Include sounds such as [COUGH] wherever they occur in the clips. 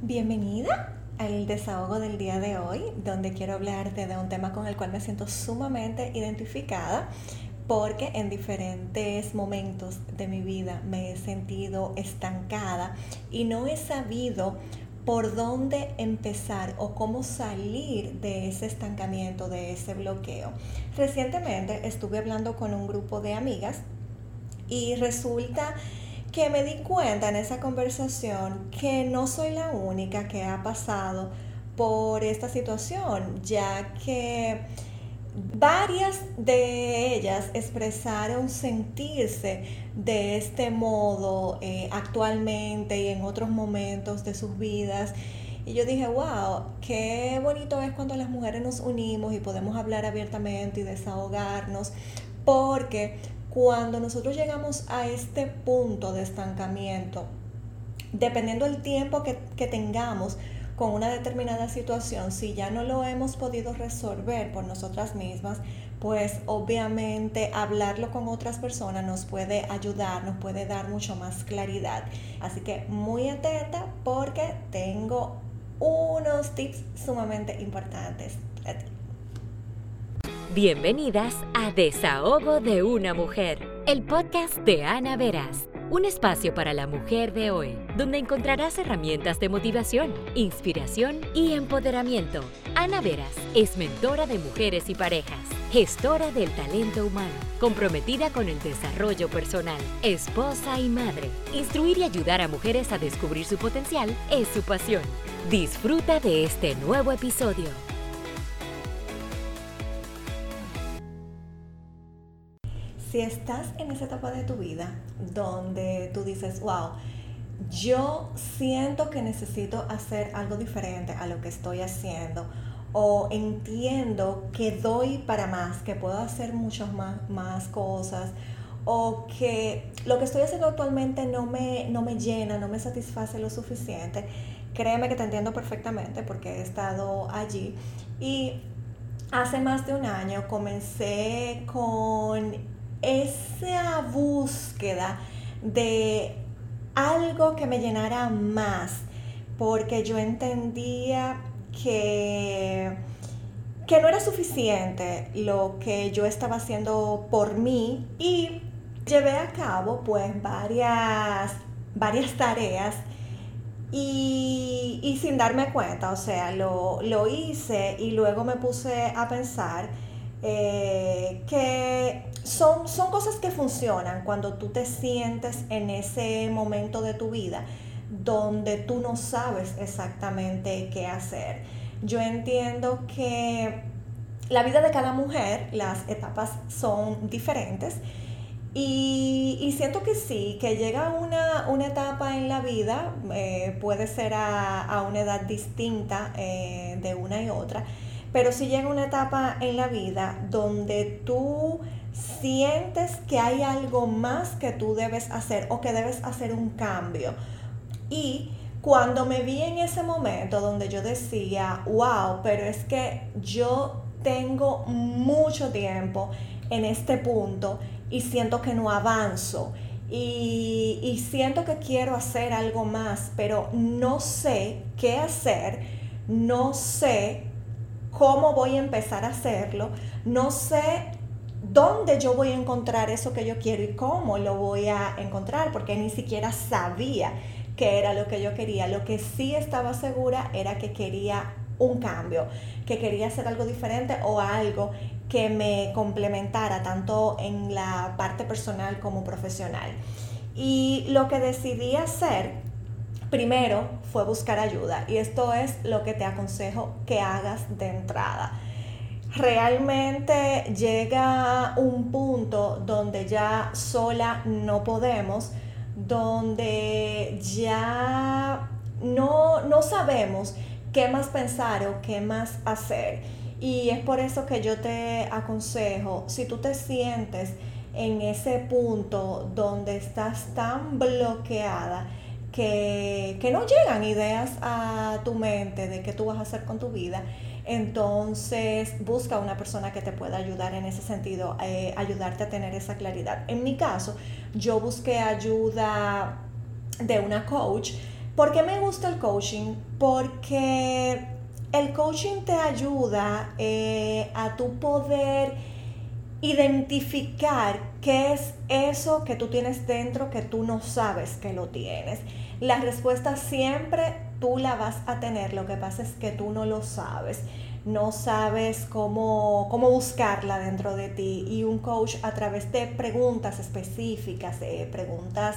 Bienvenida al desahogo del día de hoy, donde quiero hablarte de un tema con el cual me siento sumamente identificada porque en diferentes momentos de mi vida me he sentido estancada y no he sabido por dónde empezar o cómo salir de ese estancamiento, de ese bloqueo. Recientemente estuve hablando con un grupo de amigas y resulta que me di cuenta en esa conversación que no soy la única que ha pasado por esta situación, ya que Varias de ellas expresaron sentirse de este modo eh, actualmente y en otros momentos de sus vidas. Y yo dije, wow, qué bonito es cuando las mujeres nos unimos y podemos hablar abiertamente y desahogarnos, porque cuando nosotros llegamos a este punto de estancamiento, dependiendo del tiempo que, que tengamos, con una determinada situación, si ya no lo hemos podido resolver por nosotras mismas, pues obviamente hablarlo con otras personas nos puede ayudar, nos puede dar mucho más claridad. Así que muy atenta porque tengo unos tips sumamente importantes para ti. Bienvenidas a Desahogo de una Mujer, el podcast de Ana Veras un espacio para la mujer de hoy, donde encontrarás herramientas de motivación, inspiración y empoderamiento. Ana Veras es mentora de mujeres y parejas, gestora del talento humano, comprometida con el desarrollo personal, esposa y madre. Instruir y ayudar a mujeres a descubrir su potencial es su pasión. Disfruta de este nuevo episodio. Si estás en esa etapa de tu vida donde tú dices, wow, yo siento que necesito hacer algo diferente a lo que estoy haciendo, o entiendo que doy para más, que puedo hacer muchas más, más cosas, o que lo que estoy haciendo actualmente no me, no me llena, no me satisface lo suficiente, créeme que te entiendo perfectamente porque he estado allí. Y hace más de un año comencé con esa búsqueda de algo que me llenara más, porque yo entendía que, que no era suficiente lo que yo estaba haciendo por mí y llevé a cabo pues varias, varias tareas y, sin darme cuenta, o sea, lo, lo hice y luego me puse a pensar eh, que son, son cosas que funcionan cuando tú te sientes en ese momento de tu vida donde tú no sabes exactamente qué hacer. Yo entiendo que la vida de cada mujer, las etapas son diferentes y, siento que sí, que llega una, una etapa en la vida, eh, puede ser a, una edad distinta eh, de una y otra, pero si llega una etapa en la vida donde tú sientes que hay algo más que tú debes hacer o que debes hacer un cambio. Y cuando me vi en ese momento donde yo decía, wow, pero es que yo tengo mucho tiempo en este punto y siento que no avanzo. Y, y, siento que quiero hacer algo más, pero no sé qué hacer, no sé cómo voy a empezar a hacerlo, no sé dónde yo voy a encontrar eso que yo quiero y cómo lo voy a encontrar, porque ni siquiera sabía qué era lo que yo quería. Lo que sí estaba segura era que quería un cambio, que quería hacer algo diferente o algo que me complementara tanto en la parte personal como profesional. Y lo que decidí hacer Primero fue buscar ayuda y esto es lo que te aconsejo que hagas de entrada. Realmente llega un punto donde ya sola no podemos, donde ya no, no sabemos qué más pensar o qué más hacer. Y es por eso que yo te aconsejo, si tú te sientes en ese punto donde estás tan bloqueada, que, no llegan ideas a tu mente de qué tú vas a hacer con tu vida, entonces busca una persona que te pueda ayudar en ese sentido, eh, ayudarte a tener esa claridad. En mi caso, yo busqué ayuda de una coach ¿Por qué me gusta el coaching? Porque el coaching te ayuda eh, a tu poder identificar qué es eso que tú tienes dentro que tú no sabes que lo tienes. La respuesta siempre tú la vas a tener, lo que pasa es que tú no lo sabes, no sabes cómo, cómo buscarla dentro de ti y un coach a través de preguntas específicas, preguntas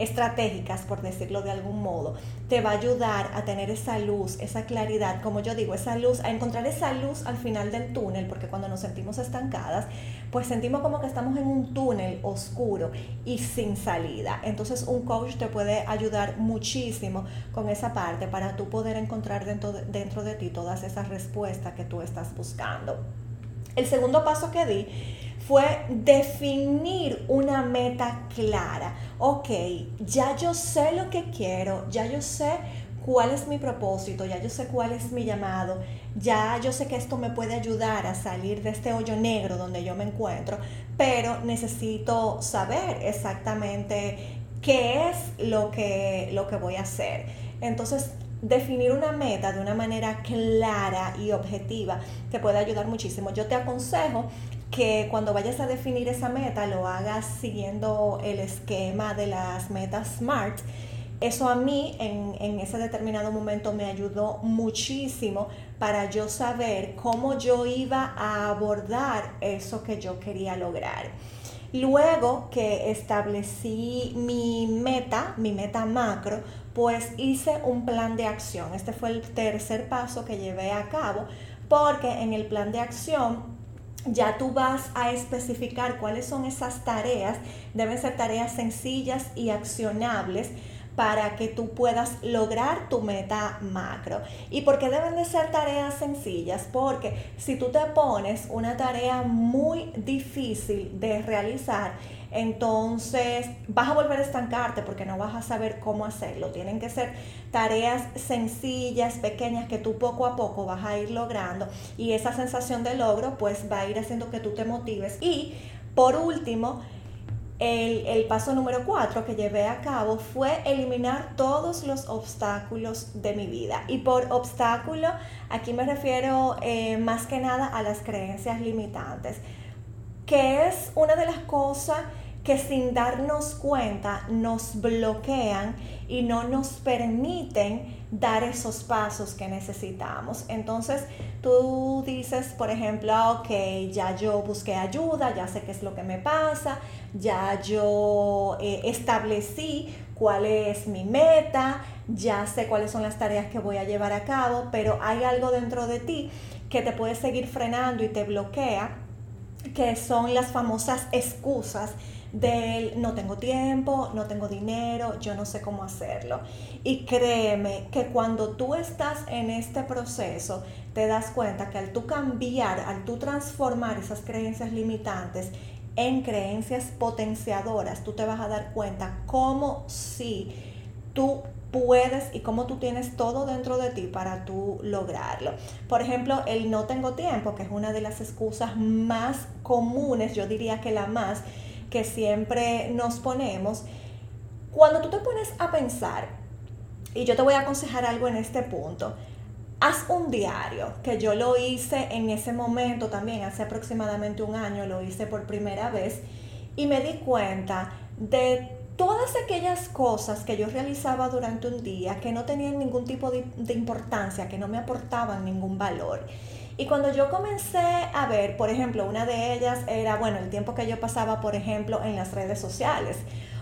estratégicas, por decirlo de algún modo, te va a ayudar a tener esa luz, esa claridad, como yo digo, esa luz, a encontrar esa luz al final del túnel, porque cuando nos sentimos estancadas, pues sentimos como que estamos en un túnel oscuro y sin salida. Entonces un coach te puede ayudar muchísimo con esa parte para tú poder encontrar dentro de, dentro de ti todas esas respuestas que tú estás buscando. El segundo paso que di fue definir una meta clara. Ok, ya yo sé lo que quiero, ya yo sé cuál es mi propósito, ya yo sé cuál es mi llamado, ya yo sé que esto me puede ayudar a salir de este hoyo negro donde yo me encuentro, pero necesito saber exactamente qué es lo que, lo que voy a hacer. Entonces, definir una meta de una manera clara y objetiva te puede ayudar muchísimo. Yo te aconsejo que cuando vayas a definir esa meta lo hagas siguiendo el esquema de las metas SMART. Eso a mí en, en, ese determinado momento me ayudó muchísimo para yo saber cómo yo iba a abordar eso que yo quería lograr. Luego que establecí mi meta, mi meta macro, pues hice un plan de acción. Este fue el tercer paso que llevé a cabo porque en el plan de acción ya tú vas a especificar cuáles son esas tareas. Deben ser tareas sencillas y accionables para que tú puedas lograr tu meta macro. ¿Y por qué deben de ser tareas sencillas? Porque si tú te pones una tarea muy difícil de realizar, entonces vas a volver a estancarte porque no vas a saber cómo hacerlo. Tienen que ser tareas sencillas, pequeñas, que tú poco a poco vas a ir logrando y esa sensación de logro pues va a ir haciendo que tú te motives. Y por último, el, paso número cuatro que llevé a cabo fue eliminar todos los obstáculos de mi vida. Y por obstáculo, aquí me refiero eh, más que nada a las creencias limitantes, que es una de las cosas que sin darnos cuenta nos bloquean y no nos permiten dar esos pasos que necesitamos. Entonces tú dices, por ejemplo, ok, ya yo busqué ayuda, ya sé qué es lo que me pasa, ya yo eh, establecí cuál es mi meta, ya sé cuáles son las tareas que voy a llevar a cabo, pero hay algo dentro de ti que te puede seguir frenando y te bloquea, que son las famosas excusas del no tengo tiempo, no tengo dinero, yo no sé cómo hacerlo. Y créeme que cuando tú estás en este proceso, te das cuenta que al tú cambiar, al tú transformar esas creencias limitantes en creencias potenciadoras, tú te vas a dar cuenta cómo si tú puedes y cómo tú tienes todo dentro de ti para tú lograrlo. Por ejemplo, el no tengo tiempo, que es una de las excusas más comunes, yo diría que la más, que siempre nos ponemos, cuando tú te pones a pensar, y yo te voy a aconsejar algo en este punto, haz un diario, que yo lo hice en ese momento también, hace aproximadamente un año, lo hice por primera vez, y me di cuenta de todas aquellas cosas que yo realizaba durante un día que no tenían ningún tipo de, de importancia, que no me aportaban ningún valor. Y cuando yo comencé a ver, por ejemplo, una de ellas era, bueno, el tiempo que yo pasaba, por ejemplo, en las redes sociales.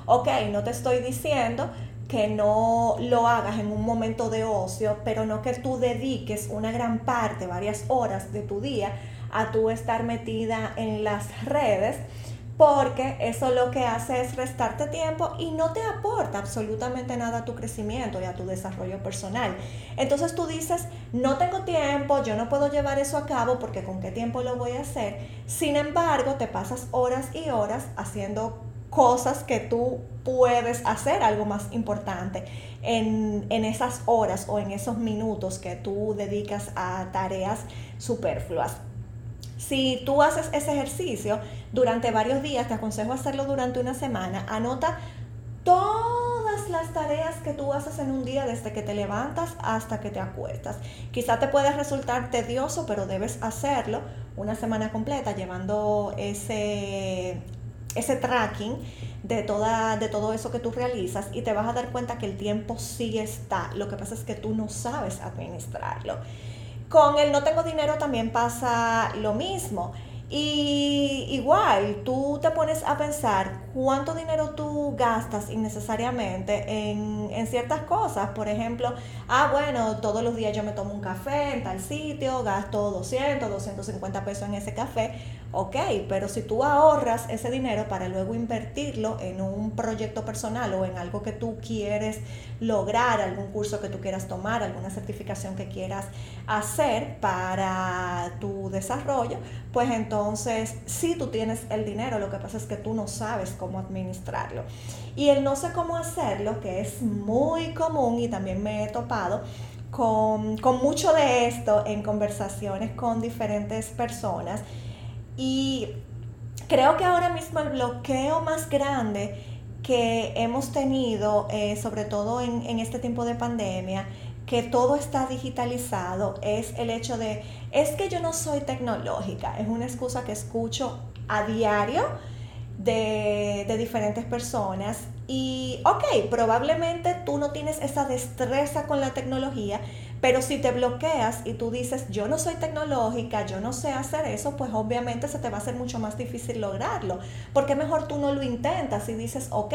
Ok, no te estoy diciendo que no lo hagas en un momento de ocio, pero no que tú dediques una gran parte, varias horas de tu día a tú estar metida en las redes porque eso lo que hace es restarte tiempo y no te aporta absolutamente nada a tu crecimiento y a tu desarrollo personal. Entonces tú dices, no tengo tiempo, yo no puedo llevar eso a cabo porque con qué tiempo lo voy a hacer. Sin embargo, te pasas horas y horas haciendo cosas que tú puedes hacer algo más importante en, en, esas horas o en esos minutos que tú dedicas a tareas superfluas. Si tú haces ese ejercicio durante varios días, te aconsejo hacerlo durante una semana, anota todas las tareas que tú haces en un día desde que te levantas hasta que te acuestas. Quizá te puede resultar tedioso, pero debes hacerlo una semana completa llevando ese, ese tracking de, toda, de todo eso que tú realizas y te vas a dar cuenta que el tiempo sí está. Lo que pasa es que tú no sabes administrarlo. Con el no tengo dinero también pasa lo mismo. Y igual, tú te pones a pensar cuánto dinero tú gastas innecesariamente en, en, ciertas cosas. Por ejemplo, ah, bueno, todos los días yo me tomo un café en tal sitio, gasto 200, 250 pesos en ese café. Ok, pero si tú ahorras ese dinero para luego invertirlo en un proyecto personal o en algo que tú quieres lograr, algún curso que tú quieras tomar, alguna certificación que quieras hacer para tu desarrollo, pues entonces sí tú tienes el dinero, lo que pasa es que tú no sabes cómo administrarlo. Y el no sé cómo hacerlo, que es muy común y también me he topado, con, con mucho de esto en conversaciones con diferentes personas y creo que ahora mismo el bloqueo más grande que hemos tenido, eh, sobre todo en, en este tiempo de pandemia, que todo está digitalizado, es el hecho de, es que yo no soy tecnológica, es una excusa que escucho a diario de, diferentes personas. Y, ok, probablemente tú no tienes esa destreza con la tecnología, pero si te bloqueas y tú dices, yo no soy tecnológica, yo no sé hacer eso, pues obviamente se te va a hacer mucho más difícil lograrlo. Porque mejor tú no lo intentas y dices, ok,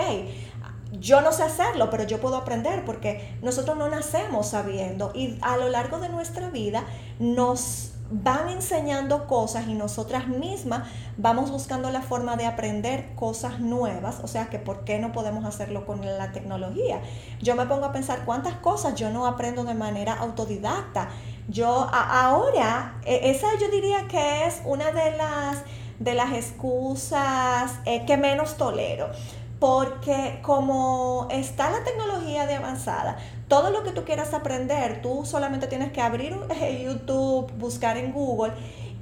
yo no sé hacerlo, pero yo puedo aprender porque nosotros no nacemos sabiendo y a lo largo de nuestra vida nos van enseñando cosas y nosotras mismas vamos buscando la forma de aprender cosas nuevas, o sea que por qué no podemos hacerlo con la tecnología. Yo me pongo a pensar cuántas cosas yo no aprendo de manera autodidacta. Yo ahora, e, esa yo diría que es una de las, de las excusas eh, que menos tolero porque como está la tecnología de avanzada, todo lo que tú quieras aprender, tú solamente tienes que abrir [LAUGHS] YouTube, buscar en Google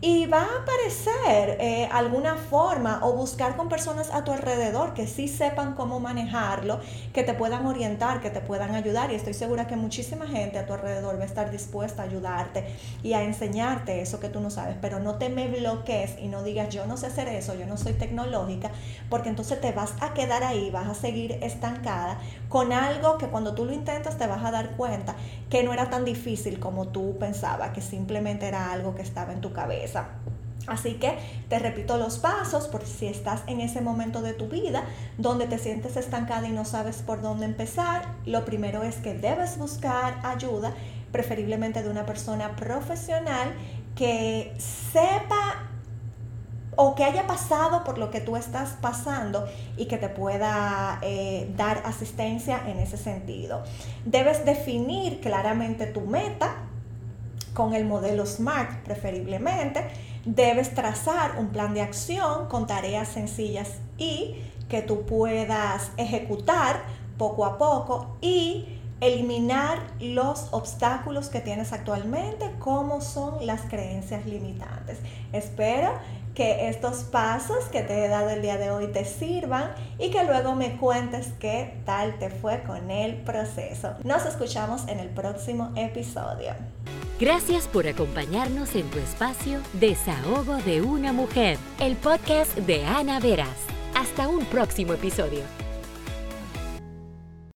y va a aparecer eh, alguna forma o buscar con personas a tu alrededor que sí sepan cómo manejarlo, que te puedan orientar, que te puedan ayudar. Y estoy segura que muchísima gente a tu alrededor va a estar dispuesta a ayudarte y a enseñarte eso que tú no sabes. Pero no te me bloquees y no digas yo no sé hacer eso, yo no soy tecnológica, porque entonces te vas a quedar ahí, vas a seguir estancada con algo que cuando tú lo intentas te vas a dar cuenta que no era tan difícil como tú pensabas, que simplemente era algo que estaba en tu cabeza. Así que te repito los pasos por si estás en ese momento de tu vida donde te sientes estancada y no sabes por dónde empezar. Lo primero es que debes buscar ayuda, preferiblemente de una persona profesional que sepa o que haya pasado por lo que tú estás pasando y que te pueda eh, dar asistencia en ese sentido. Debes definir claramente tu meta, con el modelo SMART preferiblemente, debes trazar un plan de acción con tareas sencillas y que tú puedas ejecutar poco a poco y eliminar los obstáculos que tienes actualmente, como son las creencias limitantes. Espero que estos pasos que te he dado el día de hoy te sirvan y que luego me cuentes qué tal te fue con el proceso. Nos escuchamos en el próximo episodio. Gracias por acompañarnos en tu espacio Desahogo de una mujer, el podcast de Ana Veras. Hasta un próximo episodio.